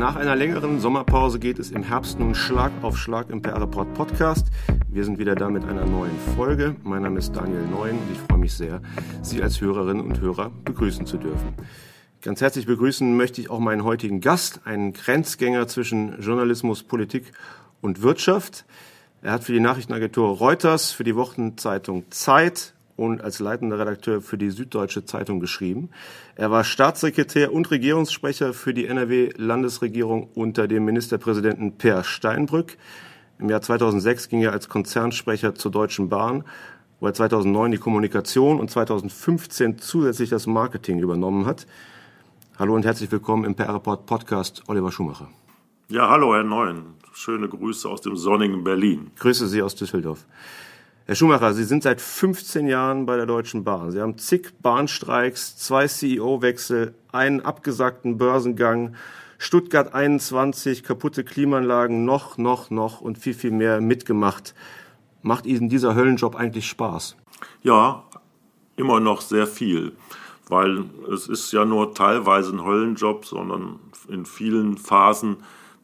Nach einer längeren Sommerpause geht es im Herbst nun Schlag auf Schlag im PR Report Podcast. Wir sind wieder da mit einer neuen Folge. Mein Name ist Daniel Neuen und ich freue mich sehr, Sie als Hörerinnen und Hörer begrüßen zu dürfen. Ganz herzlich begrüßen möchte ich auch meinen heutigen Gast, einen Grenzgänger zwischen Journalismus, Politik und Wirtschaft. Er hat für die Nachrichtenagentur Reuters, für die Wochenzeitung Zeit und als leitender Redakteur für die Süddeutsche Zeitung geschrieben. Er war Staatssekretär und Regierungssprecher für die NRW-Landesregierung unter dem Ministerpräsidenten Per Steinbrück. Im Jahr 2006 ging er als Konzernsprecher zur Deutschen Bahn, wo er 2009 die Kommunikation und 2015 zusätzlich das Marketing übernommen hat. Hallo und herzlich willkommen im PR-Report Podcast Oliver Schumacher. Ja, hallo Herr Neuen. Schöne Grüße aus dem sonnigen Berlin. Grüße Sie aus Düsseldorf. Herr Schumacher, Sie sind seit 15 Jahren bei der Deutschen Bahn. Sie haben zig Bahnstreiks, zwei CEO-Wechsel, einen abgesagten Börsengang, Stuttgart 21, kaputte Klimaanlagen, noch, noch, noch und viel, viel mehr mitgemacht. Macht Ihnen dieser Höllenjob eigentlich Spaß? Ja, immer noch sehr viel, weil es ist ja nur teilweise ein Höllenjob, sondern in vielen Phasen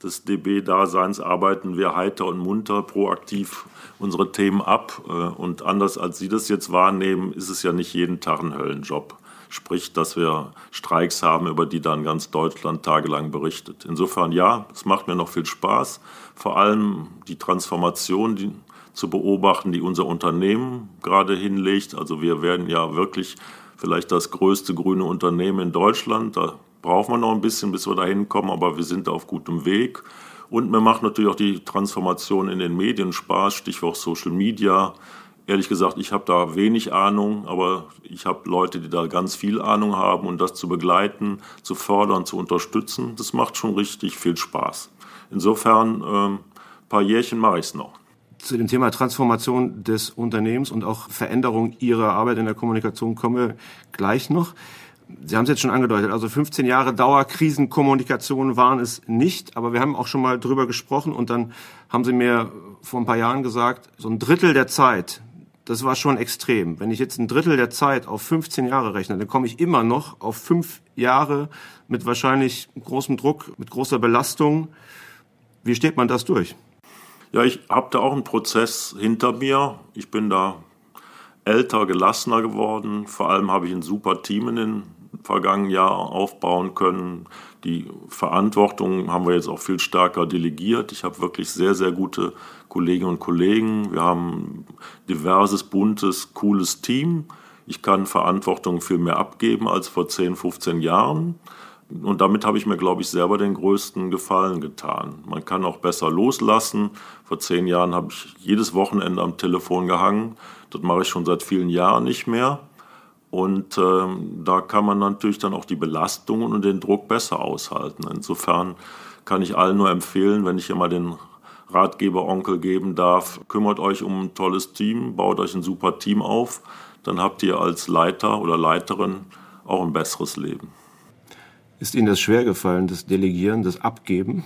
des DB-Daseins arbeiten wir heiter und munter, proaktiv unsere Themen ab. Äh, und anders als Sie das jetzt wahrnehmen, ist es ja nicht jeden Tag ein Höllenjob. Sprich, dass wir Streiks haben, über die dann ganz Deutschland tagelang berichtet. Insofern ja, es macht mir noch viel Spaß. Vor allem die Transformation die, zu beobachten, die unser Unternehmen gerade hinlegt. Also wir werden ja wirklich vielleicht das größte grüne Unternehmen in Deutschland. Da braucht man noch ein bisschen, bis wir da hinkommen, aber wir sind auf gutem Weg. Und mir macht natürlich auch die Transformation in den Medien Spaß, Stichwort Social Media. Ehrlich gesagt, ich habe da wenig Ahnung, aber ich habe Leute, die da ganz viel Ahnung haben und das zu begleiten, zu fördern, zu unterstützen, das macht schon richtig viel Spaß. Insofern, ein ähm, paar Jährchen mache ich es noch. Zu dem Thema Transformation des Unternehmens und auch Veränderung Ihrer Arbeit in der Kommunikation kommen wir gleich noch. Sie haben es jetzt schon angedeutet, also 15 Jahre Dauerkrisenkommunikation waren es nicht, aber wir haben auch schon mal drüber gesprochen und dann haben Sie mir vor ein paar Jahren gesagt, so ein Drittel der Zeit, das war schon extrem. Wenn ich jetzt ein Drittel der Zeit auf 15 Jahre rechne, dann komme ich immer noch auf fünf Jahre mit wahrscheinlich großem Druck, mit großer Belastung. Wie steht man das durch? Ja, ich habe da auch einen Prozess hinter mir. Ich bin da älter, gelassener geworden. Vor allem habe ich ein super Team in den vergangenen Jahr aufbauen können. Die Verantwortung haben wir jetzt auch viel stärker delegiert. Ich habe wirklich sehr, sehr gute Kolleginnen und Kollegen. Wir haben diverses, buntes, cooles Team. Ich kann Verantwortung viel mehr abgeben als vor 10, 15 Jahren. Und damit habe ich mir, glaube ich, selber den größten Gefallen getan. Man kann auch besser loslassen. Vor zehn Jahren habe ich jedes Wochenende am Telefon gehangen. Das mache ich schon seit vielen Jahren nicht mehr. Und ähm, da kann man natürlich dann auch die Belastungen und den Druck besser aushalten. Insofern kann ich allen nur empfehlen, wenn ich hier mal den Ratgeber-Onkel geben darf, kümmert euch um ein tolles Team, baut euch ein super Team auf, dann habt ihr als Leiter oder Leiterin auch ein besseres Leben. Ist Ihnen das schwer gefallen, das Delegieren, das Abgeben?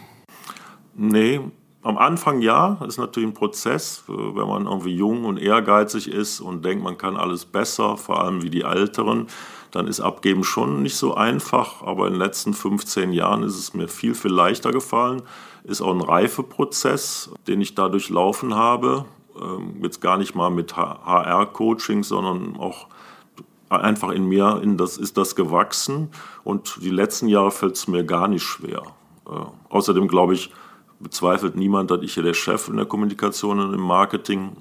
Nee, am Anfang ja, ist natürlich ein Prozess, äh, wenn man irgendwie jung und ehrgeizig ist und denkt, man kann alles besser, vor allem wie die Älteren, dann ist Abgeben schon nicht so einfach, aber in den letzten 15 Jahren ist es mir viel, viel leichter gefallen. Ist auch ein Reifeprozess, den ich dadurch laufen habe. Ähm, jetzt gar nicht mal mit HR-Coaching, sondern auch einfach in mir in das, ist das gewachsen. Und die letzten Jahre fällt es mir gar nicht schwer. Äh, außerdem glaube ich, bezweifelt niemand, dass ich hier der Chef in der Kommunikation und im Marketing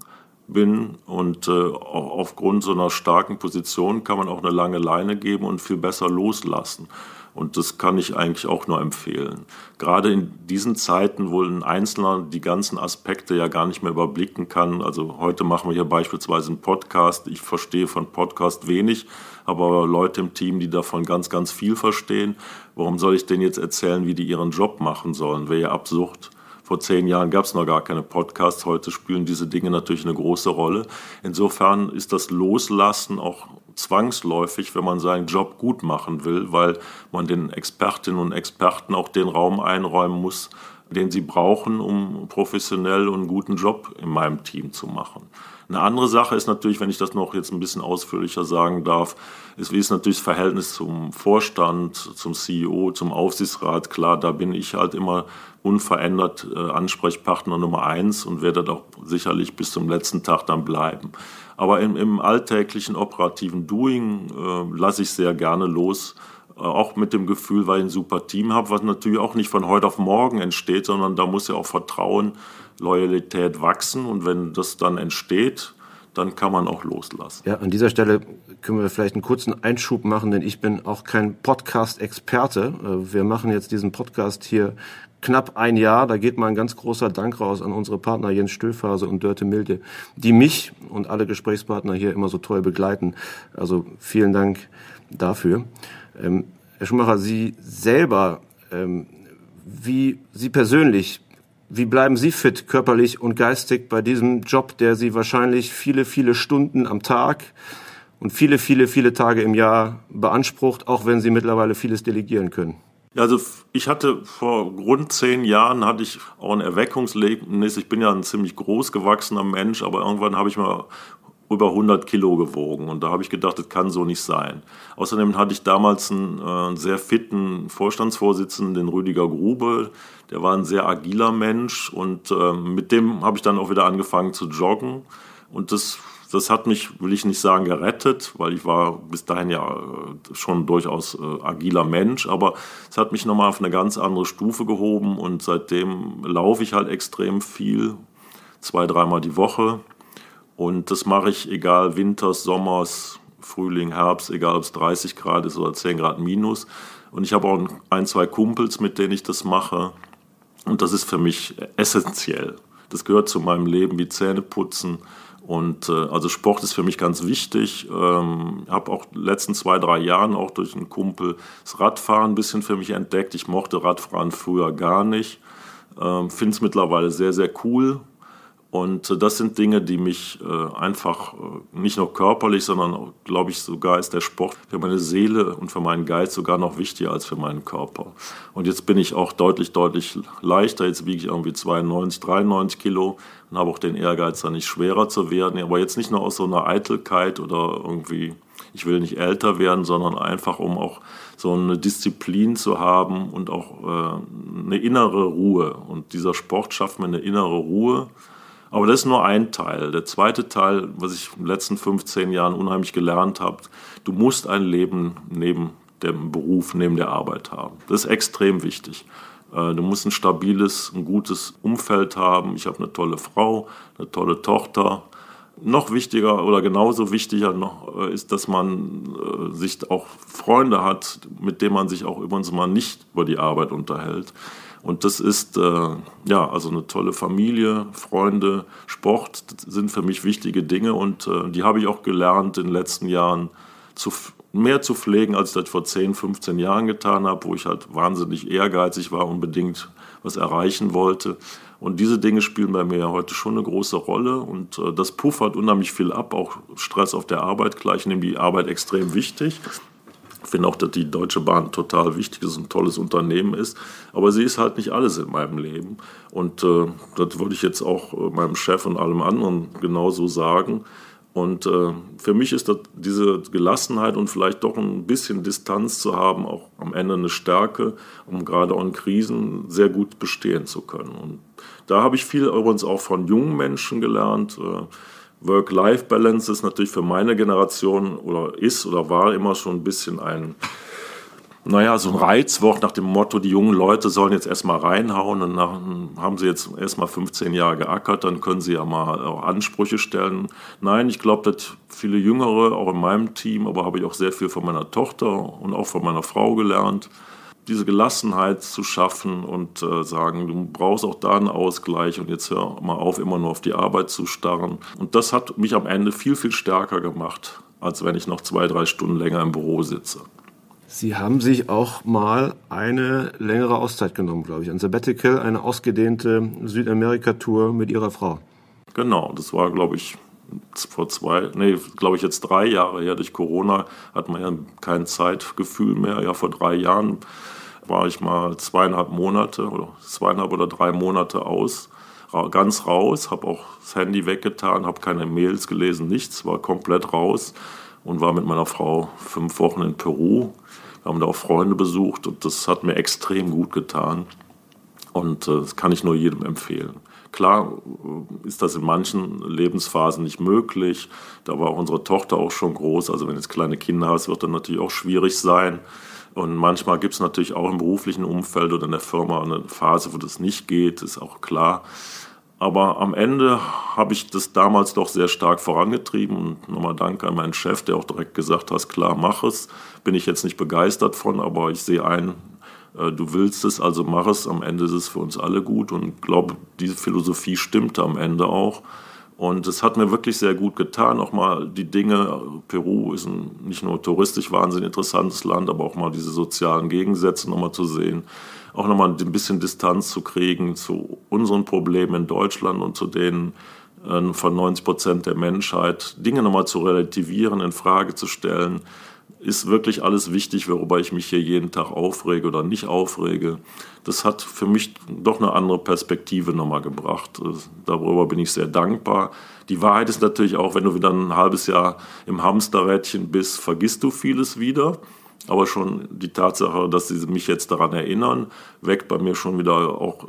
bin. Und äh, aufgrund so einer starken Position kann man auch eine lange Leine geben und viel besser loslassen. Und das kann ich eigentlich auch nur empfehlen. Gerade in diesen Zeiten, wo ein Einzelner die ganzen Aspekte ja gar nicht mehr überblicken kann. Also heute machen wir hier beispielsweise einen Podcast. Ich verstehe von Podcast wenig, aber Leute im Team, die davon ganz, ganz viel verstehen. Warum soll ich denen jetzt erzählen, wie die ihren Job machen sollen? Wäre ja absurd. Vor zehn Jahren gab es noch gar keine Podcasts. Heute spielen diese Dinge natürlich eine große Rolle. Insofern ist das Loslassen auch zwangsläufig, wenn man seinen Job gut machen will, weil man den Expertinnen und Experten auch den Raum einräumen muss, den sie brauchen, um professionell und einen guten Job in meinem Team zu machen. Eine andere Sache ist natürlich, wenn ich das noch jetzt ein bisschen ausführlicher sagen darf, ist, wie ist natürlich das Verhältnis zum Vorstand, zum CEO, zum Aufsichtsrat. Klar, da bin ich halt immer unverändert äh, Ansprechpartner Nummer eins und werde auch sicherlich bis zum letzten Tag dann bleiben. Aber im, im alltäglichen operativen Doing äh, lasse ich sehr gerne los, auch mit dem Gefühl, weil ich ein super Team habe, was natürlich auch nicht von heute auf morgen entsteht, sondern da muss ja auch Vertrauen, Loyalität wachsen und wenn das dann entsteht, dann kann man auch loslassen. Ja, an dieser Stelle können wir vielleicht einen kurzen Einschub machen, denn ich bin auch kein Podcast-Experte. Äh, wir machen jetzt diesen Podcast hier knapp ein Jahr. Da geht mal ein ganz großer Dank raus an unsere Partner Jens Stöfhase und Dörte Milde, die mich und alle Gesprächspartner hier immer so toll begleiten. Also vielen Dank dafür. Ähm, Herr Schumacher, Sie selber, ähm, wie Sie persönlich, wie bleiben Sie fit körperlich und geistig bei diesem Job, der Sie wahrscheinlich viele, viele Stunden am Tag und viele, viele, viele Tage im Jahr beansprucht, auch wenn Sie mittlerweile vieles delegieren können? Also ich hatte vor rund zehn Jahren hatte ich auch ein Erweckungserlebnis. Ich bin ja ein ziemlich groß gewachsener Mensch, aber irgendwann habe ich mal über 100 Kilo gewogen und da habe ich gedacht, das kann so nicht sein. Außerdem hatte ich damals einen, äh, sehr fitten Vorstandsvorsitzenden, den Rüdiger Grube. Der war ein sehr agiler Mensch und äh, mit dem habe ich dann auch wieder angefangen zu joggen und das das hat mich, will ich nicht sagen, gerettet, weil ich war bis dahin ja äh, schon durchaus äh, agiler Mensch, aber es hat mich nochmal auf eine ganz andere Stufe gehoben und seitdem laufe ich halt extrem viel, zwei, dreimal die Woche. Und das mache ich egal Winters, Sommers, Frühling, Herbst, egal ob es 30 Grad ist oder 10 Grad minus. Und ich habe auch ein, zwei Kumpels, mit denen ich das mache. Und das ist für mich essentiell. Das gehört zu meinem Leben wie Zähneputzen. Und äh, also Sport ist für mich ganz wichtig. Ähm, habe auch letzten zwei, drei Jahren auch durch einen Kumpel das Radfahren ein bisschen für mich entdeckt. Ich mochte Radfahren früher gar nicht. Ähm, Finde es mittlerweile sehr, sehr cool. Und äh, das sind Dinge, die mich äh, einfach äh, nicht nur körperlich, sondern glaube ich sogar ist der Sport für meine Seele und für meinen Geist sogar noch wichtiger als für meinen Körper. Und jetzt bin ich auch deutlich, deutlich leichter. Jetzt wiege ich irgendwie 92, 93 Kilo und habe auch den Ehrgeiz, da nicht schwerer zu werden. Aber jetzt nicht nur aus so einer Eitelkeit oder irgendwie, ich will nicht älter werden, sondern einfach um auch so eine Disziplin zu haben und auch eine innere Ruhe. Und dieser Sport schafft mir eine innere Ruhe aber das ist nur ein Teil. Der zweite Teil, was ich in den letzten 15 Jahren unheimlich gelernt habe, du musst ein Leben neben dem Beruf, neben der Arbeit haben. Das ist extrem wichtig. Äh, du musst ein stabiles, ein gutes Umfeld haben. Ich habe eine tolle Frau, eine tolle Tochter. Noch wichtiger oder genauso wichtiger noch äh, ist, dass man äh, sich auch Freunde hat, mit denen man sich auch übrigens mal nicht über die Arbeit unterhält. Und das ist äh, ja also eine tolle Familie, Freunde, Sport sind für mich wichtige Dinge und äh, die habe ich auch gelernt in den letzten Jahren zu, mehr zu pflegen, als ich das vor 10, 15 Jahren getan habe, wo ich halt wahnsinnig ehrgeizig war, unbedingt was erreichen wollte. Und diese Dinge spielen bei mir heute schon eine große Rolle und äh, das puffert unheimlich viel ab, auch Stress auf der Arbeit. Gleich nehme die Arbeit extrem wichtig. Ich finde auch, dass die Deutsche Bahn total wichtig ist, ein tolles Unternehmen ist. Aber sie ist halt nicht alles in meinem Leben. Und äh, das würde ich jetzt auch äh, meinem Chef und allem anderen genauso sagen. Und äh, für mich ist das, diese Gelassenheit und vielleicht doch ein bisschen Distanz zu haben, auch am Ende eine Stärke, um gerade in Krisen sehr gut bestehen zu können. Und da habe ich viel übrigens auch von jungen Menschen gelernt. Äh, Work-Life-Balance ist natürlich für meine Generation oder ist oder war immer schon ein bisschen ein, naja, so ein Reizwort nach dem Motto, die jungen Leute sollen jetzt erstmal reinhauen und nach, haben sie jetzt erstmal 15 Jahre geackert, dann können sie ja mal auch Ansprüche stellen. Nein, ich glaube, dass viele Jüngere, auch in meinem Team, aber habe ich auch sehr viel von meiner Tochter und auch von meiner Frau gelernt, diese Gelassenheit zu schaffen und äh, sagen, du brauchst auch da einen Ausgleich und jetzt hör mal auf, immer nur auf die Arbeit zu starren. Und das hat mich am Ende viel, viel stärker gemacht, als wenn ich noch zwei, drei Stunden länger im Büro sitze. Sie haben sich auch mal eine längere Auszeit genommen, glaube ich. Ein Sabbatical, eine ausgedehnte Südamerika-Tour mit Ihrer Frau. Genau, das war, glaube ich, vor zwei, nee, glaube ich jetzt drei Jahre her. Durch Corona hat man ja kein Zeitgefühl mehr. Ja, vor drei Jahren war ich mal zweieinhalb Monate oder zweieinhalb oder drei Monate aus, ganz raus, habe auch das Handy weggetan, habe keine Mails gelesen, nichts, war komplett raus und war mit meiner Frau fünf Wochen in Peru. Wir haben da auch Freunde besucht und das hat mir extrem gut getan. Und äh, das kann ich nur jedem empfehlen. Klar äh, ist das in manchen Lebensphasen nicht möglich. Da war unsere Tochter auch schon groß. Also wenn jetzt kleine Kinder hast, wird dann natürlich auch schwierig sein. Und manchmal gibt es natürlich auch im beruflichen Umfeld oder in der Firma eine Phase, wo das nicht geht, ist auch klar. Aber am Ende habe ich das damals doch sehr stark vorangetrieben und nochmal Danke an meinen Chef, der auch direkt gesagt hat, klar, mach es. Bin ich jetzt nicht begeistert von, aber ich sehe ein, äh, du willst es, also mach es. Am Ende ist es für uns alle gut und glaube, diese Philosophie stimmte am Ende auch. Und es hat mir wirklich sehr gut getan, auch mal die Dinge, Peru ist ein nicht nur touristisch wahnsinnig interessantes Land, aber auch mal diese sozialen Gegensätze nochmal zu sehen, auch nochmal ein bisschen Distanz zu kriegen zu unseren Problemen in Deutschland und zu denen äh, von 90 Prozent der Menschheit, Dinge nochmal zu relativieren, in Frage zu stellen, ist wirklich alles wichtig, worüber ich mich hier jeden Tag aufrege oder nicht aufrege. Das hat für mich doch eine andere Perspektive nochmal gebracht. Darüber bin ich sehr dankbar. Die Wahrheit ist natürlich auch, wenn du wieder ein halbes Jahr im Hamsterrädchen bist, vergisst du vieles wieder. Aber schon die Tatsache, dass sie mich jetzt daran erinnern, weckt bei mir schon wieder auch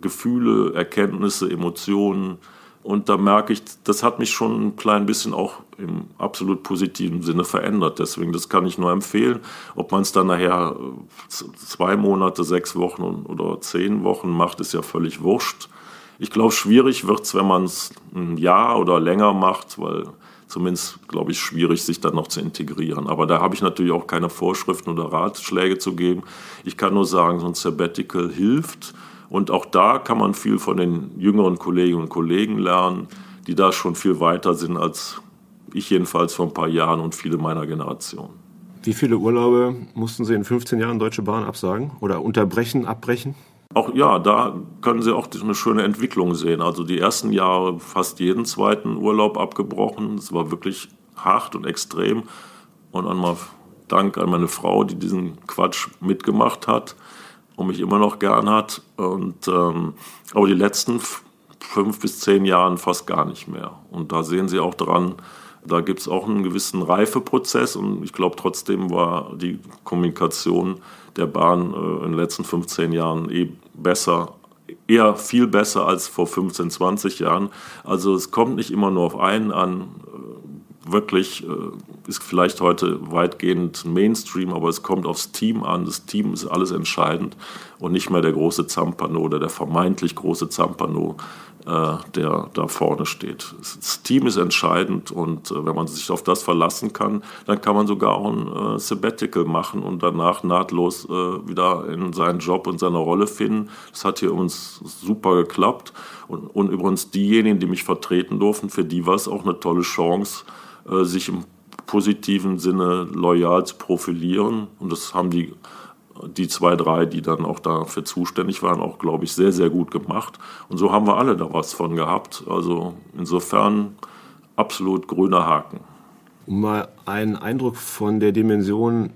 Gefühle, Erkenntnisse, Emotionen, und da merke ich, das hat mich schon ein klein bisschen auch im absolut positiven Sinne verändert. Deswegen, das kann ich nur empfehlen. Ob man es dann nachher äh, zwei Monate, sechs Wochen oder zehn Wochen macht, ist ja völlig wurscht. Ich glaube, schwierig wird es, wenn man es ein Jahr oder länger macht, weil zumindest, glaube ich, schwierig, sich dann noch zu integrieren. Aber da habe ich natürlich auch keine Vorschriften oder Ratschläge zu geben. Ich kann nur sagen, so ein Sabbatical hilft und auch da kann man viel von den jüngeren Kolleginnen und Kollegen lernen, die da schon viel weiter sind als ich jedenfalls vor ein paar Jahren und viele meiner Generation. Wie viele Urlaube mussten Sie in 15 Jahren Deutsche Bahn absagen oder unterbrechen, abbrechen? Auch ja, da können Sie auch eine schöne Entwicklung sehen. Also die ersten Jahre fast jeden zweiten Urlaub abgebrochen. Es war wirklich hart und extrem. Und einmal Dank an meine Frau, die diesen Quatsch mitgemacht hat und mich immer noch gern hat. Und, ähm, aber die letzten fünf bis zehn Jahren fast gar nicht mehr. Und da sehen Sie auch dran, da gibt es auch einen gewissen Reifeprozess und ich glaube trotzdem war die Kommunikation der Bahn äh, in den letzten 15 Jahren eh besser, eher viel besser als vor 15, 20 Jahren. Also es kommt nicht immer nur auf einen an wirklich, äh, ist vielleicht heute weitgehend Mainstream, aber es kommt aufs Team an. Das Team ist alles entscheidend und nicht mehr der große Zampano oder der vermeintlich große Zampano, äh, der da vorne steht. Das Team ist entscheidend und äh, wenn man sich auf das verlassen kann, dann kann man sogar auch ein Sabbatical machen und danach nahtlos wieder in seinen Job und seine Rolle finden. Das hat hier uns super geklappt und, und übrigens diejenigen, die mich vertreten durften, für die war es auch eine tolle Chance, äh, sich im positiven Sinne loyal zu profilieren. Und das haben die, die zwei, drei, die dann auch dafür zuständig waren, auch, glaube ich, sehr, sehr gut gemacht. Und so haben wir alle da was von gehabt. Also insofern absolut grüner Haken. Um mal einen Eindruck von der Dimension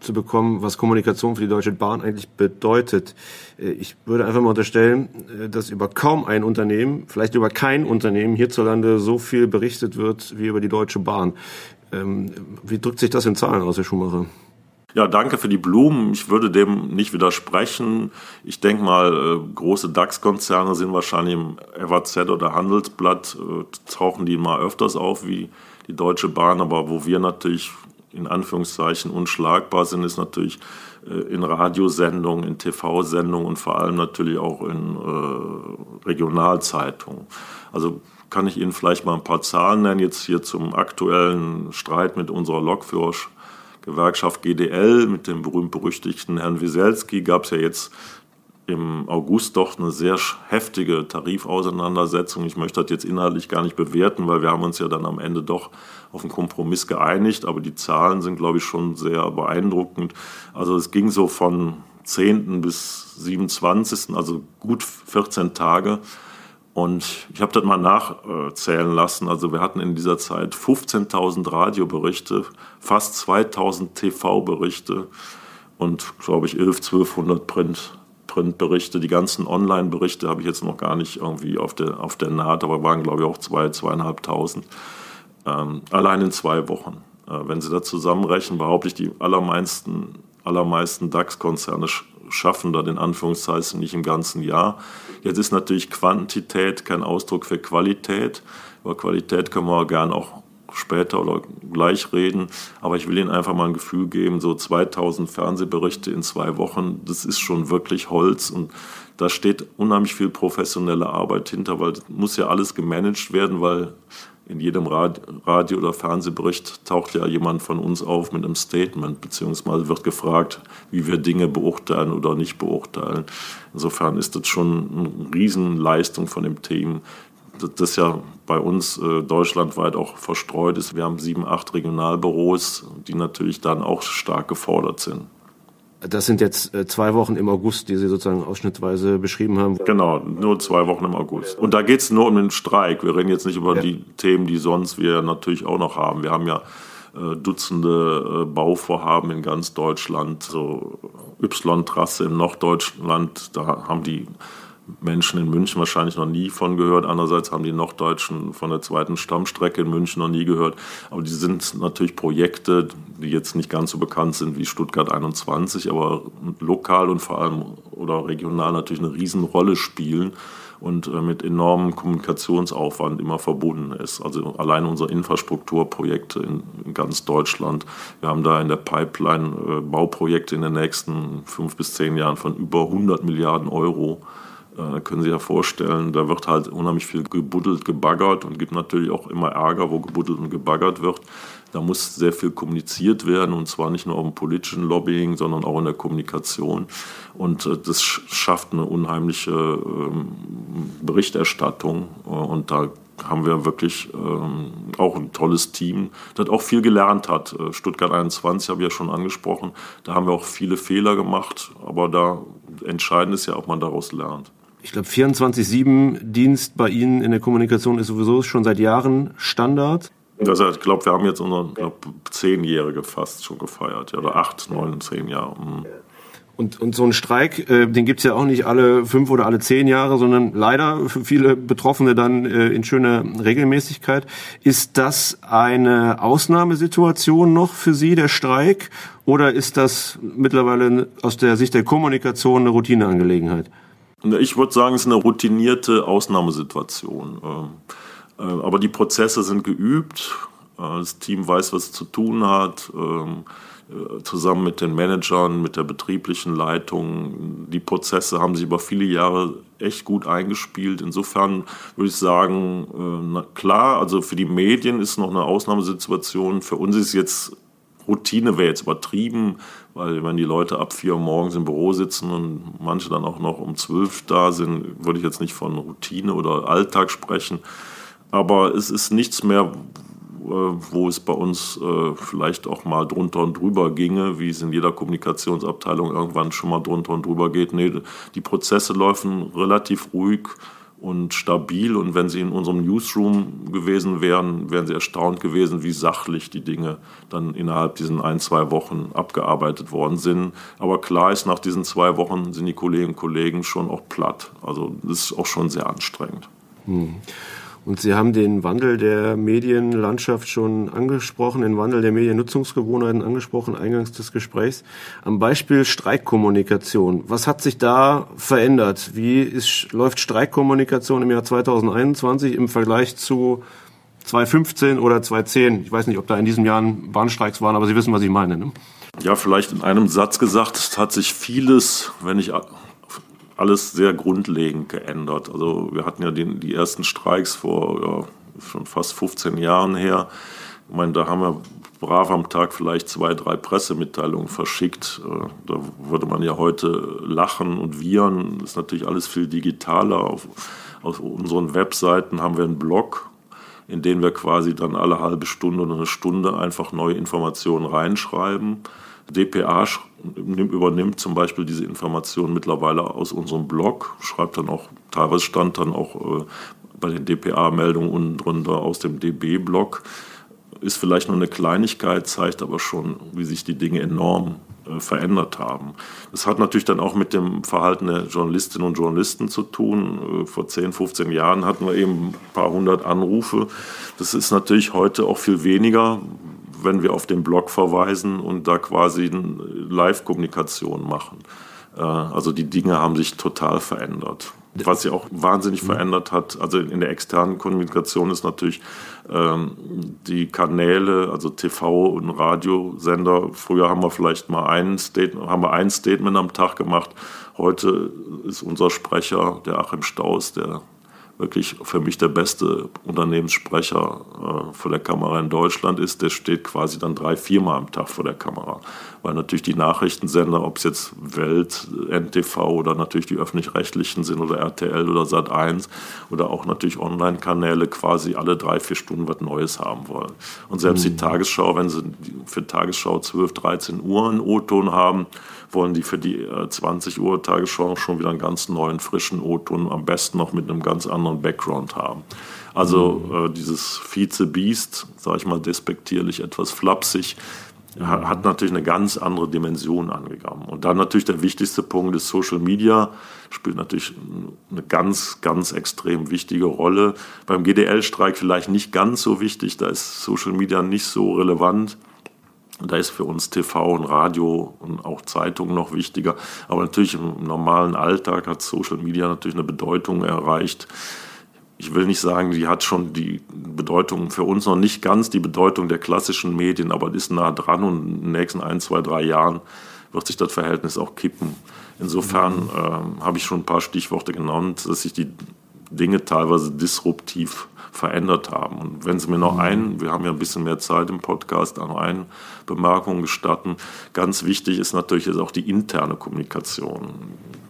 zu bekommen, was Kommunikation für die Deutsche Bahn eigentlich bedeutet. Äh, ich würde einfach mal unterstellen, äh, dass über kaum ein Unternehmen, vielleicht über kein Unternehmen hierzulande so viel berichtet wird wie über die Deutsche Bahn. Ähm, wie drückt sich das in Zahlen aus, Herr Schumacher? Ja, danke für die Blumen. Ich würde dem nicht widersprechen. Ich denke mal, äh, große DAX-Konzerne sind wahrscheinlich im FAZ oder Handelsblatt, tauchen die mal öfters auf wie die Deutsche Bahn, aber wo wir natürlich in Anführungszeichen unschlagbar sind, ist natürlich äh, in Radiosendungen, in TV-Sendungen und vor allem natürlich auch in äh, Regionalzeitungen. Also kann ich Ihnen vielleicht mal ein paar Zahlen nennen, jetzt hier zum aktuellen Streit mit unserer Lokführergewerkschaft GDL, mit dem berühmt-berüchtigten Herrn Wieselski, gab es ja jetzt im August doch eine sehr heftige Tarifauseinandersetzung. Ich möchte das jetzt inhaltlich gar nicht bewerten, weil wir haben uns ja dann am Ende doch auf einen Kompromiss geeinigt. Aber die Zahlen sind, glaube ich, schon sehr beeindruckend. Also es ging so von 10. bis 27., also gut 14 Tage. Und ich habe das mal nachzählen lassen. Also wir hatten in dieser Zeit 15.000 Radioberichte, fast 2.000 TV-Berichte und, glaube ich, 11, 1200 Print, Printberichte. Die ganzen Online-Berichte habe ich jetzt noch gar nicht irgendwie auf der, auf der Naht, aber waren, glaube ich, auch 2.000, 2.500. Ähm, allein in zwei Wochen. Äh, wenn Sie da zusammenrechnen, behaupte ich, die allermeisten, allermeisten DAX-Konzerne schaffen das in Anführungszeichen nicht im ganzen Jahr. Jetzt ist natürlich Quantität kein Ausdruck für Qualität. Über Qualität können wir gern auch später oder gleich reden. Aber ich will Ihnen einfach mal ein Gefühl geben, so 2000 Fernsehberichte in zwei Wochen, das ist schon wirklich Holz und da steht unheimlich viel professionelle Arbeit hinter, weil das muss ja alles gemanagt werden, weil in jedem Radio- oder Fernsehbericht taucht ja jemand von uns auf mit einem Statement, beziehungsweise wird gefragt, wie wir Dinge beurteilen oder nicht beurteilen. Insofern ist das schon eine Riesenleistung von dem Team, das ja bei uns äh, deutschlandweit auch verstreut ist. Wir haben sieben, acht Regionalbüros, die natürlich dann auch stark gefordert sind. Das sind jetzt äh, zwei Wochen im August, die Sie sozusagen ausschnittweise beschrieben haben. Genau, nur zwei Wochen im August. Und da geht es nur um den Streik. Wir reden jetzt nicht über ja. die Themen, die sonst wir natürlich auch noch haben. Wir haben ja äh, Dutzende äh, Bauvorhaben in ganz Deutschland, so Y-Trasse in Norddeutschland, da haben die Menschen in München wahrscheinlich noch nie von gehört. Andererseits haben die Norddeutschen von der zweiten Stammstrecke in München noch nie gehört. Aber die sind natürlich Projekte, die jetzt nicht ganz so bekannt sind wie Stuttgart 21, aber lokal und vor allem oder regional natürlich eine Riesenrolle spielen und äh, mit enormem Kommunikationsaufwand immer verbunden ist. Also allein unsere Infrastrukturprojekte in, ganz Deutschland. Wir haben da in der Pipeline äh, Bauprojekte in den nächsten fünf bis zehn Jahren von über 100 Milliarden Euro äh, können Sie ja vorstellen, da wird halt unheimlich viel gebuddelt, gebaggert und gibt natürlich auch immer Ärger, wo gebuddelt und gebaggert wird. Da muss sehr viel kommuniziert werden und zwar nicht nur im politischen Lobbying, sondern auch in der Kommunikation. Und äh, das schafft eine unheimliche ähm, Berichterstattung äh, und da haben wir wirklich ähm, auch ein tolles Team, das auch viel gelernt hat. Stuttgart 21 habe ich ja schon angesprochen. Da haben wir auch viele Fehler gemacht, aber da entscheidend ist ja, ob man daraus lernt ich glaube, 24-7-Dienst bei Ihnen in der Kommunikation ist sowieso schon seit Jahren Standard. Also ich glaube, wir haben jetzt unsere glaub, zehnjährige fast schon gefeiert, ja, oder acht, neun, zehn Jahre. Mhm. Und, und so ein Streik, äh, den gibt's ja auch nicht alle fünf oder alle zehn Jahre, sondern leider für viele Betroffene dann äh, in schöner Regelmäßigkeit. Ist das eine Ausnahmesituation noch für Sie, der Streik? Oder ist das mittlerweile aus der Sicht der Kommunikation eine Routineangelegenheit? Ich würde sagen, es ist eine routinierte Ausnahmesituation. Ähm, äh, aber die Prozesse sind geübt. Äh, das Team weiß, was es zu tun hat. Ähm, äh, zusammen mit den Managern, mit der betrieblichen Leitung. Die Prozesse haben sich über viele Jahre echt gut eingespielt. Insofern würde ich sagen, klar, also für die Medien ist noch eine Ausnahmesituation. Für uns ist jetzt Routine wäre jetzt übertrieben, weil wenn die Leute ab vier Uhr morgens im Büro sitzen und manche dann auch noch um zwölf da sind, würde ich jetzt nicht von Routine oder Alltag sprechen. Aber es ist nichts mehr, äh, wo es bei uns äh, vielleicht auch mal drunter und drüber ginge, wie es in jeder Kommunikationsabteilung irgendwann schon mal drunter und drüber geht. Nee, die Prozesse laufen relativ ruhig und stabil. Und wenn Sie in unserem Newsroom gewesen wären, wären Sie erstaunt gewesen, wie sachlich die Dinge dann innerhalb diesen ein, zwei Wochen abgearbeitet worden sind. Aber klar ist, nach diesen zwei Wochen sind die Kolleginnen und Kollegen schon auch platt. Also das ist auch schon sehr anstrengend. Hm. Und Sie haben den Wandel der Medienlandschaft schon angesprochen, den Wandel der Mediennutzungsgewohnheiten angesprochen, eingangs des Gesprächs. Am Beispiel Streikkommunikation. Was hat sich da verändert? Wie ist, läuft Streikkommunikation im Jahr 2021 im Vergleich zu 2015 oder 2010? Ich weiß nicht, ob da in diesem Jahr Bahnstreiks waren, aber Sie wissen, was ich meine. Ne? Ja, vielleicht in einem Satz gesagt, es hat sich vieles, wenn ich alles sehr grundlegend geändert. Also wir hatten ja den, die ersten Streiks vor ja, schon fast 15 Jahren her. Ich meine, da haben wir brav am Tag vielleicht zwei, drei Pressemitteilungen verschickt. Äh, da würde man ja heute lachen und viren. Das ist natürlich alles viel digitaler. Auf, auf unseren Webseiten haben wir einen Blog, in den wir quasi dann alle halbe Stunde oder eine Stunde einfach neue Informationen reinschreiben. DPA übernimmt zum Beispiel diese Informationen mittlerweile aus unserem Blog, schreibt dann auch, teilweise stand dann auch äh, bei den DPA-Meldungen unten drunter aus dem DB-Blog. Ist vielleicht nur eine Kleinigkeit, zeigt aber schon, wie sich die Dinge enorm äh, verändert haben. Das hat natürlich dann auch mit dem Verhalten der Journalistinnen und Journalisten zu tun. Äh, vor 10, 15 Jahren hatten wir eben ein paar hundert Anrufe. Das ist natürlich heute auch viel weniger, wenn wir auf den Blog verweisen und da quasi eine Live-Kommunikation machen. Äh, also die Dinge haben sich total verändert. Was sich auch wahnsinnig mhm. verändert hat, also in der externen Kommunikation ist natürlich ähm, die Kanäle, also TV und Radiosender. Früher haben wir vielleicht mal ein Statement, haben wir ein Statement am Tag gemacht. Heute ist unser Sprecher, der Achim Staus, der wirklich für mich der beste Unternehmenssprecher äh, vor der Kamera in Deutschland ist, der steht quasi dann drei, viermal am Tag vor der Kamera. Weil natürlich die Nachrichtensender, ob es jetzt Welt, NTV oder natürlich die öffentlich-rechtlichen sind oder RTL oder Sat1 oder auch natürlich Online-Kanäle quasi alle drei, vier Stunden was Neues haben wollen. Und selbst mhm. die Tagesschau, wenn sie für Tagesschau 12, 13 Uhr einen O-Ton haben, wollen die für die 20 äh, Uhr Tagesschau schon wieder einen ganz neuen, frischen O-Ton, am besten noch mit einem ganz anderen Background haben. Also mhm. äh, dieses Vize-Beast, sage ich mal despektierlich, etwas flapsig, hat natürlich eine ganz andere Dimension angegangen. Und dann natürlich der wichtigste Punkt ist Social Media, spielt natürlich eine ganz, ganz extrem wichtige Rolle. Beim GDL-Streik vielleicht nicht ganz so wichtig, da ist Social Media nicht so relevant. Da ist für uns TV und Radio und auch Zeitung noch wichtiger. Aber natürlich im normalen Alltag hat Social Media natürlich eine Bedeutung erreicht. Ich will nicht sagen, die hat schon die Bedeutung für uns noch nicht ganz die Bedeutung der klassischen Medien, aber ist nah dran und in den nächsten ein, zwei, drei Jahren wird sich das Verhältnis auch kippen. Insofern äh, habe ich schon ein paar Stichworte genannt, dass sich die Dinge teilweise disruptiv verändert haben. Und wenn Sie mir noch einen, wir haben ja ein bisschen mehr Zeit im Podcast, noch eine Bemerkung gestatten. Ganz wichtig ist natürlich jetzt auch die interne Kommunikation.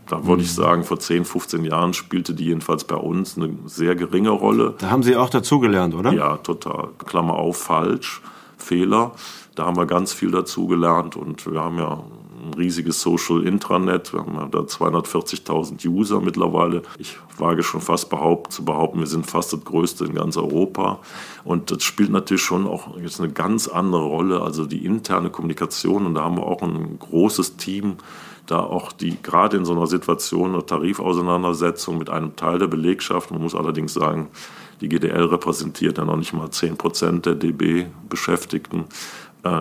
Da würde ich mhm. sagen, vor 10, 15 Jahren spielte die jedenfalls bei uns eine sehr geringe Rolle. Da haben Sie auch dazugelernt, oder? Ja, total. Klammer auf, falsch, Fehler. Da haben wir ganz viel dazugelernt und wir haben ja ein riesiges Social Intranet. Wir haben da 240.000 User mittlerweile. Ich wage schon fast behaupt, zu behaupten, wir sind fast das größte in ganz Europa. Und das spielt natürlich schon auch jetzt eine ganz andere Rolle, also die interne Kommunikation. Und da haben wir auch ein großes Team, da auch die gerade in so einer Situation eine Tarifauseinandersetzung mit einem Teil der Belegschaft, man muss allerdings sagen, die GDL repräsentiert ja noch nicht mal 10 Prozent der DB-Beschäftigten,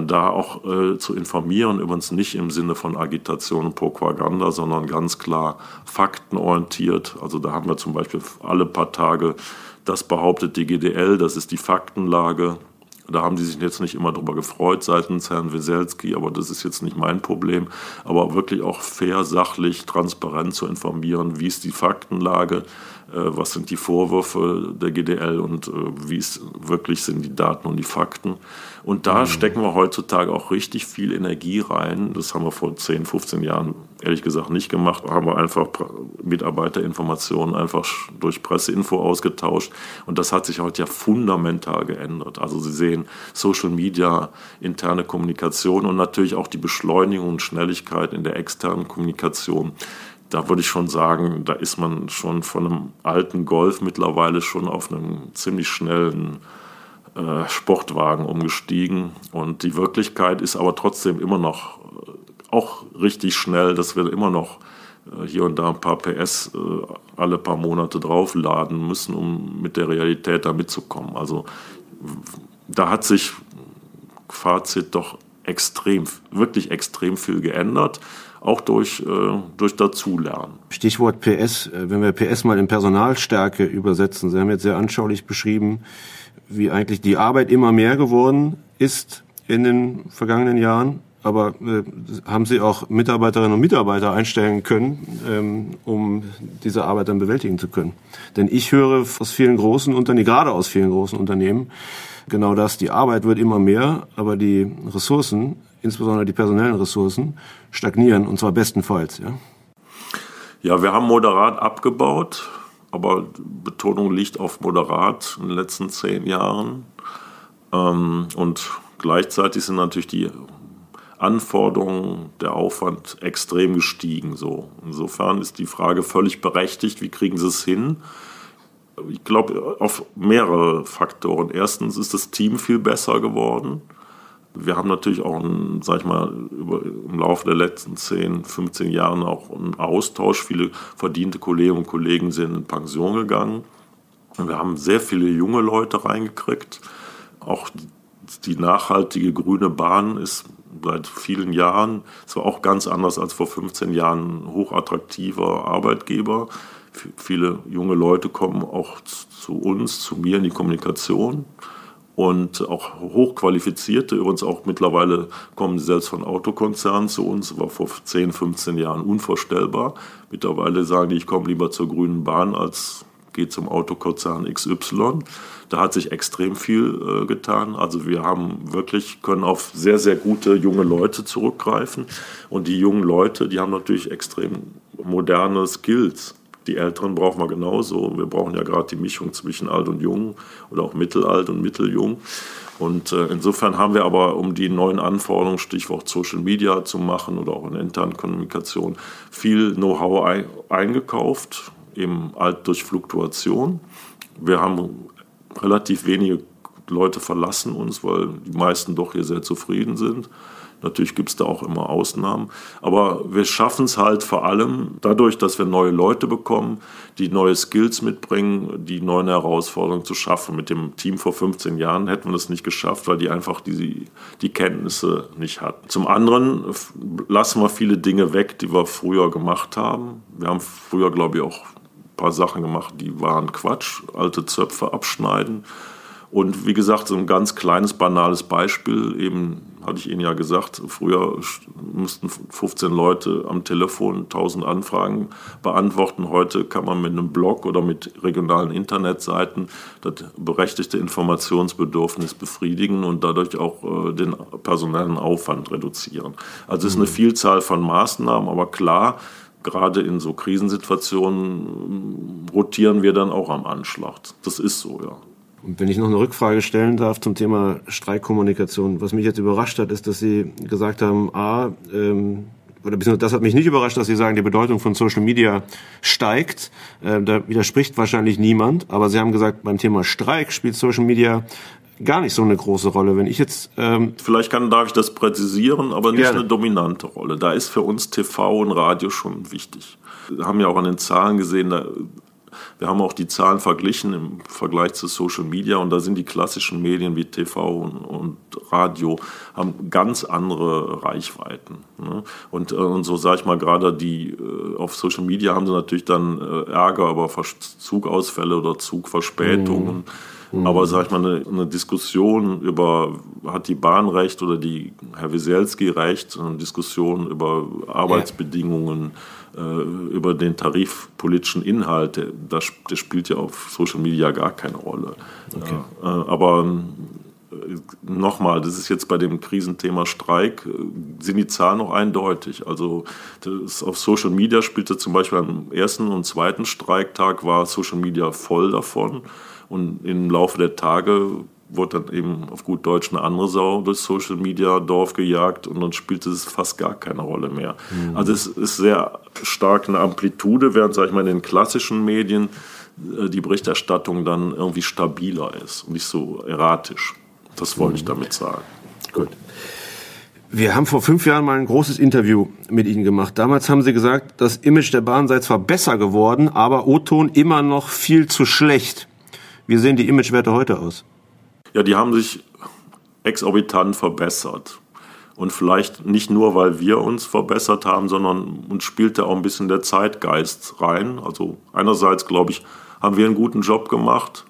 da auch äh, zu informieren, übrigens nicht im Sinne von Agitation und Propaganda, sondern ganz klar faktenorientiert. Also da haben wir zum Beispiel alle paar Tage, das behauptet die GDL, das ist die Faktenlage. Da haben die sich jetzt nicht immer drüber gefreut seitens Herrn Weselski, aber das ist jetzt nicht mein Problem. Aber wirklich auch fair, sachlich, transparent zu informieren, wie ist die Faktenlage, äh, was sind die Vorwürfe der GDL und äh, wie es wirklich sind die Daten und die Fakten. Und da mhm. stecken wir heutzutage auch richtig viel Energie rein. Das haben wir vor 10, 15 Jahren ehrlich gesagt nicht gemacht. Da haben wir einfach Mitarbeiterinformationen einfach durch Presseinfo ausgetauscht. Und das hat sich heute ja fundamental geändert. Also Sie sehen Social Media, interne Kommunikation und natürlich auch die Beschleunigung und Schnelligkeit in der externen Kommunikation da würde ich schon sagen, da ist man schon von einem alten Golf mittlerweile schon auf einen ziemlich schnellen äh, Sportwagen umgestiegen. Und die Wirklichkeit ist aber trotzdem immer noch äh, auch richtig schnell, dass wir immer noch äh, hier und da ein paar PS äh, alle paar Monate draufladen müssen, um mit der Realität da mitzukommen. Also da hat sich Fazit doch extrem, wirklich extrem viel geändert auch durch, äh, durch Dazulernen. Stichwort PS, äh, wenn wir PS mal in Personalstärke übersetzen, Sie haben jetzt sehr anschaulich beschrieben, wie eigentlich die Arbeit immer mehr geworden ist in den vergangenen Jahren. aber äh, haben Sie auch Mitarbeiterinnen und Mitarbeiter einstellen können, ähm, um diese Arbeit dann bewältigen zu können? Denn ich höre aus vielen großen Unternehmen, gerade aus vielen großen Unternehmen, genau das, die Arbeit wird immer mehr, aber die Ressourcen, insbesondere die personellen Ressourcen, stagnieren und zwar bestenfalls. Ja, ja wir haben moderat abgebaut, aber Betonung liegt auf moderat in den letzten zehn Jahren. Ähm, und gleichzeitig sind natürlich die Anforderungen, der Aufwand extrem gestiegen. So. Insofern ist die Frage völlig berechtigt, wie kriegen Sie es hin? Ich glaube, auf mehrere Faktoren. Erstens ist das Team viel besser geworden. Wir haben natürlich auch, einen, sag ich mal, über, im Laufe der letzten 10, 15 Jahre auch einen Austausch. Viele verdiente Kolleginnen und Kollegen sind in Pension gegangen. Wir haben sehr viele junge Leute reingekriegt. Auch die nachhaltige grüne Bahn ist seit vielen Jahren, zwar auch ganz anders als vor 15 Jahren, ein hochattraktiver Arbeitgeber. Viele junge Leute kommen auch zu uns, zu mir in die Kommunikation und auch hochqualifizierte, übrigens auch mittlerweile kommen sie selbst von Autokonzernen zu uns, war vor 10, 15 Jahren unvorstellbar. Mittlerweile sagen die, ich komme lieber zur grünen Bahn als gehe zum Autokonzern XY. Da hat sich extrem viel äh, getan. Also wir haben wirklich, können auf sehr, sehr gute junge Leute zurückgreifen. Und die jungen Leute, die haben natürlich extrem moderne Skills. Die Älteren brauchen wir genauso. Wir brauchen ja gerade die Mischung zwischen alt und jung oder auch mittelalt und mitteljung. Und äh, insofern haben wir aber, um die neuen Anforderungen, Stichwort Social Media zu machen oder auch in internen Kommunikation, viel Know-how ein, eingekauft, eben alt durch Fluktuation. Wir haben relativ wenige Leute verlassen uns, weil die meisten doch hier sehr zufrieden sind. Natürlich gibt es da auch immer Ausnahmen. Aber wir schaffen es halt vor allem dadurch, dass wir neue Leute bekommen, die neue Skills mitbringen, die neuen Herausforderungen zu schaffen. Mit dem Team vor 15 Jahren hätten wir das nicht geschafft, weil die einfach die, die Kenntnisse nicht hatten. Zum anderen lassen wir viele Dinge weg, die wir früher gemacht haben. Wir haben früher, glaube ich, auch ein paar Sachen gemacht, die waren Quatsch. Alte Zöpfe abschneiden. Und wie gesagt, so ein ganz kleines, banales Beispiel, eben hatte ich Ihnen ja gesagt, früher mussten 15 Leute am Telefon 1000 Anfragen beantworten. Heute kann man mit einem Blog oder mit regionalen Internetseiten das berechtigte Informationsbedürfnis befriedigen und dadurch auch äh, den personellen Aufwand reduzieren. Also es ist eine mhm. Vielzahl von Maßnahmen, aber klar, gerade in so Krisensituationen rotieren wir dann auch am Anschlag. Das ist so, ja. Und wenn ich noch eine Rückfrage stellen darf zum Thema Streikkommunikation, was mich jetzt überrascht hat, ist, dass Sie gesagt haben, a, ähm, oder beziehungsweise das hat mich nicht überrascht, dass Sie sagen, die Bedeutung von Social Media steigt. Äh, da widerspricht wahrscheinlich niemand, aber Sie haben gesagt, beim Thema Streik spielt Social Media gar nicht so eine große Rolle. Wenn ich jetzt ähm vielleicht kann darf ich das präzisieren, aber nicht gerne. eine dominante Rolle. Da ist für uns TV und Radio schon wichtig. Wir haben ja auch an den Zahlen gesehen, da wir haben auch die Zahlen verglichen im Vergleich zu Social Media und da sind die klassischen Medien wie TV und, und Radio haben ganz andere Reichweiten. Ne? Und, äh, und so sage ich mal gerade die äh, auf Social Media haben sie natürlich dann äh, Ärger über Zugausfälle oder Zugverspätungen. Mhm. Mhm. Aber sag ich mal, eine, eine, Diskussion über, hat die Bahn recht oder die Herr Wieselski recht, eine Diskussion über Arbeitsbedingungen, über den tarifpolitischen Inhalt, der, das, der spielt ja auf Social Media gar keine Rolle. Okay. Ja, äh, aber äh, nochmal, das ist jetzt bei dem Krisenthema Streik, äh, sind die Zahlen noch eindeutig. Also das, auf Social Media spielte zum Beispiel am ersten und zweiten Streiktag war Social Media voll davon. Und im Laufe der Tage wurde dann eben auf gut Deutsch eine andere Sau durch Social Media Dorf gejagt und dann spielte es fast gar keine Rolle mehr. Mhm. Also es ist sehr stark eine Amplitude, während, sag ich mal, in den klassischen Medien äh, die Berichterstattung dann irgendwie stabiler ist und nicht so erratisch. Das wollte mhm. ich damit sagen. Gut. Wir haben vor fünf Jahren mal ein großes Interview mit Ihnen gemacht. Damals haben Sie gesagt, das Image der Bahn sei zwar besser geworden, aber O-Ton immer noch viel zu schlecht. Wie sehen die Imagewerte heute aus? Ja, die haben sich exorbitant verbessert. Und vielleicht nicht nur, weil wir uns verbessert haben, sondern uns spielte auch ein bisschen der Zeitgeist rein. Also einerseits, glaube ich, haben wir einen guten Job gemacht,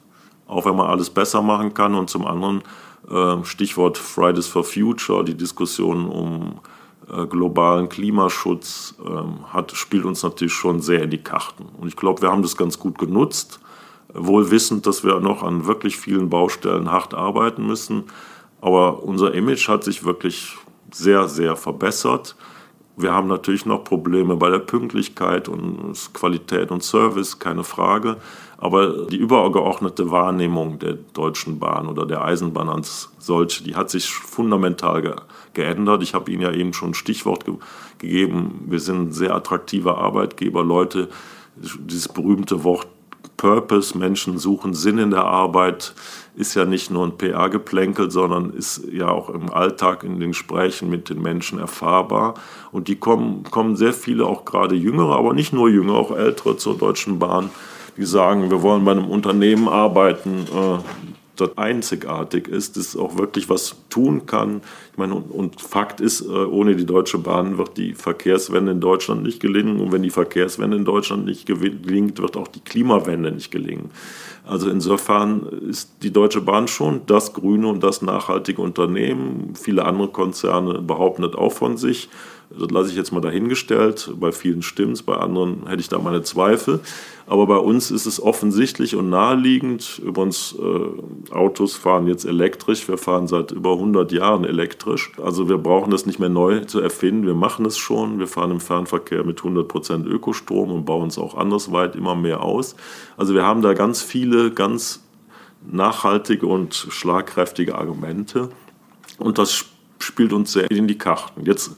auch wenn man alles besser machen kann. Und zum anderen Ähm, Stichwort Fridays for Future, die Diskussion um äh, globalen Klimaschutz ähm, hat, spielt uns natürlich schon sehr in die Karten. Und ich glaube, wir haben das ganz gut genutzt, wohl wissend, dass wir noch an wirklich vielen Baustellen hart arbeiten müssen. Aber unser Image hat sich wirklich sehr, sehr verbessert. Wir haben natürlich noch Probleme bei der Pünktlichkeit und Qualität und Service, keine Frage. Aber die übergeordnete Wahrnehmung der Deutschen Bahn oder der Eisenbahn als solche, die hat sich fundamental ge geändert. Ich habe Ihnen ja eben schon ein Stichwort ge gegeben. Wir sind ein sehr attraktiver Arbeitgeber. Leute, dieses berühmte Wort Purpose, Menschen suchen Sinn in der Arbeit, ist ja nicht nur ein PR-Geplänkel, sondern ist ja auch im Alltag in den Gesprächen mit den Menschen erfahrbar. Und die kommen, kommen sehr viele, auch gerade Jüngere, aber nicht nur Jüngere, auch Ältere zur Deutschen Bahn, die sagen, wir wollen bei einem Unternehmen arbeiten, das einzigartig ist, das auch wirklich was tun kann. Ich meine, und, und, Fakt ist, äh, ohne die Deutsche Bahn wird die Verkehrswende in Deutschland nicht gelingen. Und wenn die Verkehrswende in Deutschland nicht gelingt, wird auch die Klimawende nicht gelingen. Also insofern ist die Deutsche Bahn schon das grüne und das nachhaltige Unternehmen. Viele andere Konzerne behaupten das auch von sich. Das lasse ich jetzt mal dahingestellt. Bei vielen stimmt es, bei anderen hätte ich da meine Zweifel. Aber bei uns ist es offensichtlich und naheliegend. Übrigens, äh, Autos fahren jetzt elektrisch. Wir fahren seit über 100 Jahren elektrisch. Also wir brauchen das nicht mehr neu zu erfinden. Wir machen es schon. Wir fahren im Fernverkehr mit 100 Prozent Ökostrom und bauen es auch andersweit immer mehr aus. Also wir haben da ganz viele, ganz nachhaltige und schlagkräftige Argumente. Und das spielt uns sehr in die Karten. Jetzt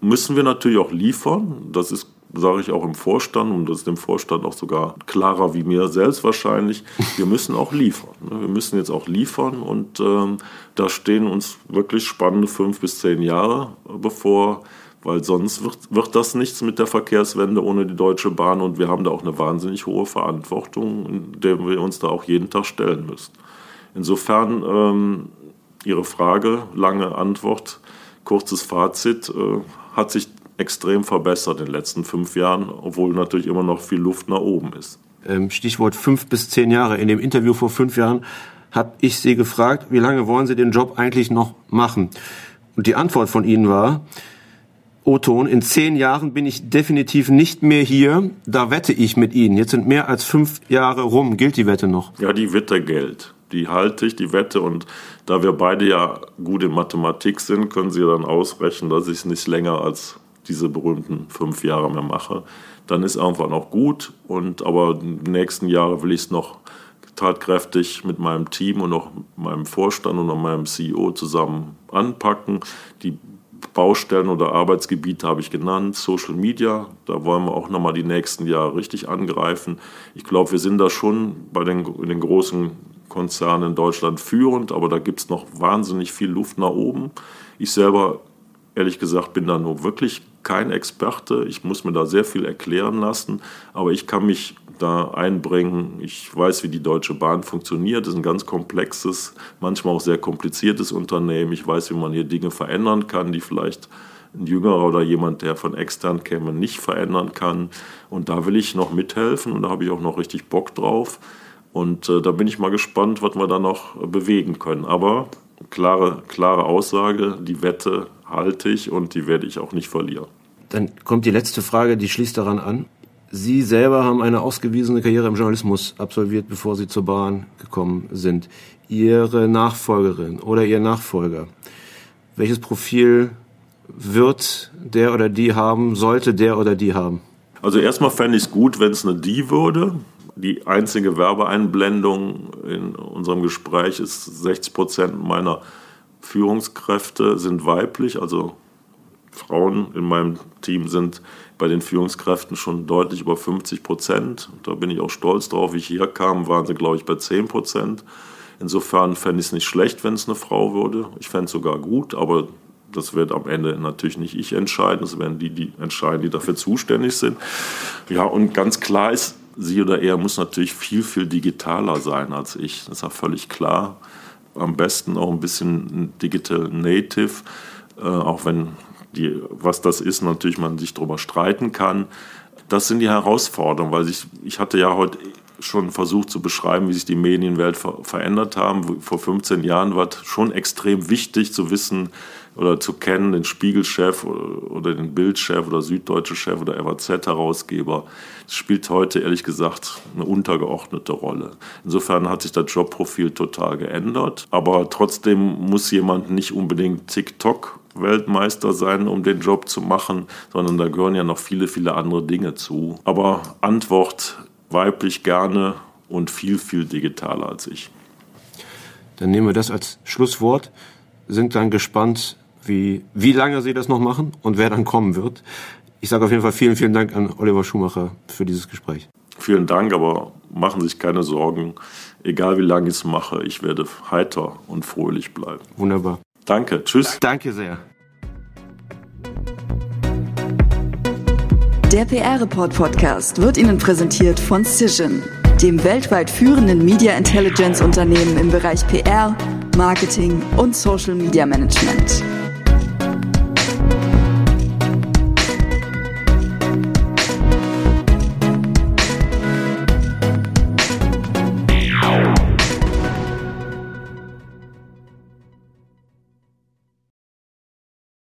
müssen wir natürlich auch liefern. Das ist sage ich auch im Vorstand, und das ist dem Vorstand auch sogar klarer wie mir selbst wahrscheinlich, wir müssen auch liefern. Ne? Wir müssen jetzt auch liefern und ähm, da stehen uns wirklich spannende fünf bis zehn Jahre bevor, weil sonst wird, wird das nichts mit der Verkehrswende ohne die Deutsche Bahn und wir haben da auch eine wahnsinnig hohe Verantwortung, in der wir uns da auch jeden Tag stellen müssen. Insofern ähm, Ihre Frage, lange Antwort, kurzes Fazit, äh, hat sich extrem verbessert in den letzten fünf Jahren, obwohl natürlich immer noch viel Luft nach oben ist. Ähm, Stichwort fünf bis zehn Jahre. In dem Interview vor fünf Jahren habe ich Sie gefragt, wie lange wollen Sie den Job eigentlich noch machen? Und die Antwort von Ihnen war, O-Ton, in zehn Jahren bin ich definitiv nicht mehr hier. Da wette ich mit Ihnen. Jetzt sind mehr als fünf Jahre rum. Gilt die Wette noch? Ja, die Wette gilt. Die halte ich, die Wette. Und da wir beide ja gut in Mathematik sind, können Sie dann ausrechnen, dass ich es nicht länger als diese berühmten fünf Jahre mehr mache. Dann ist irgendwann auch gut. Und aber die nächsten Jahre will ich es noch tatkräftig mit meinem Team und auch meinem Vorstand und auch meinem CEO zusammen anpacken. Die Baustellen oder Arbeitsgebiete habe ich genannt, Social Media, da wollen wir auch nochmal die nächsten Jahre richtig angreifen. Ich glaube, wir sind da schon bei den, in den großen Konzernen in Deutschland führend, aber da gibt es noch wahnsinnig viel Luft nach oben. Ich selber, ehrlich gesagt, bin da nur wirklich kein Experte. Ich muss mir da sehr viel erklären lassen, aber ich kann mich da einbringen. Ich weiß, wie die Deutsche Bahn funktioniert. Das ist ein ganz komplexes, manchmal auch sehr kompliziertes Unternehmen. Ich weiß, wie man hier Dinge verändern kann, die vielleicht ein Jüngerer oder jemand, der von extern käme, nicht verändern kann. Und da will ich noch mithelfen und da habe ich auch noch richtig Bock drauf. Und äh, da bin ich mal gespannt, was wir da noch bewegen können. Aber klare, klare Aussage, die Wette halte ich und die werde ich auch nicht verlieren. Dann kommt die letzte Frage, die schließt daran an. Sie selber haben eine ausgewiesene Karriere im Journalismus absolviert, bevor Sie zur Bahn gekommen sind. Ihre Nachfolgerin oder Ihr Nachfolger, welches Profil wird der oder die haben, sollte der oder die haben? Also erstmal fände ich es gut, wenn es eine die würde. Die einzige Werbeeinblendung in unserem Gespräch ist, 60 Prozent meiner Führungskräfte sind weiblich, also Frauen in meinem Team sind bei den Führungskräften schon deutlich über 50 Prozent. Da bin ich auch stolz drauf. Wie ich hier kam, waren sie, glaube ich, bei 10 Prozent. Insofern fände ich es nicht schlecht, wenn es eine Frau würde. Ich fände es sogar gut, aber das wird am Ende natürlich nicht ich entscheiden. Das werden die, die entscheiden, die dafür zuständig sind. Ja, und ganz klar ist, sie oder er muss natürlich viel, viel digitaler sein als ich. Das ist ja völlig klar. Am besten auch ein bisschen Digital Native, äh, auch wenn die, was das ist, natürlich man sich darüber streiten kann. Das sind die Herausforderungen, weil ich, ich hatte ja heute schon versucht zu beschreiben, wie sich die Medienwelt ver verändert haben. Vor 15 Jahren war es schon extrem wichtig zu wissen oder zu kennen, den Spiegelchef oder den Bildchef oder Süddeutsche Chef oder FAZ-Herausgeber. Spielt heute ehrlich gesagt eine untergeordnete Rolle. Insofern hat sich das Jobprofil total geändert. Aber trotzdem muss jemand nicht unbedingt TikTok Weltmeister sein, um den Job zu machen, sondern da gehören ja noch viele, viele andere Dinge zu. Aber Antwort weiblich gerne und viel, viel digitaler als ich. Dann nehmen wir das als Schlusswort, sind dann gespannt, wie, wie lange Sie das noch machen und wer dann kommen wird. Ich sage auf jeden Fall vielen, vielen Dank an Oliver Schumacher für dieses Gespräch. Vielen Dank, aber machen Sie sich keine Sorgen. Egal wie lange ich es mache, ich werde heiter und fröhlich bleiben. Wunderbar. Danke. Tschüss. Danke sehr. Der PR-Report Podcast wird Ihnen präsentiert von Cision, dem weltweit führenden Media Intelligence Unternehmen im Bereich PR, Marketing und Social Media Management.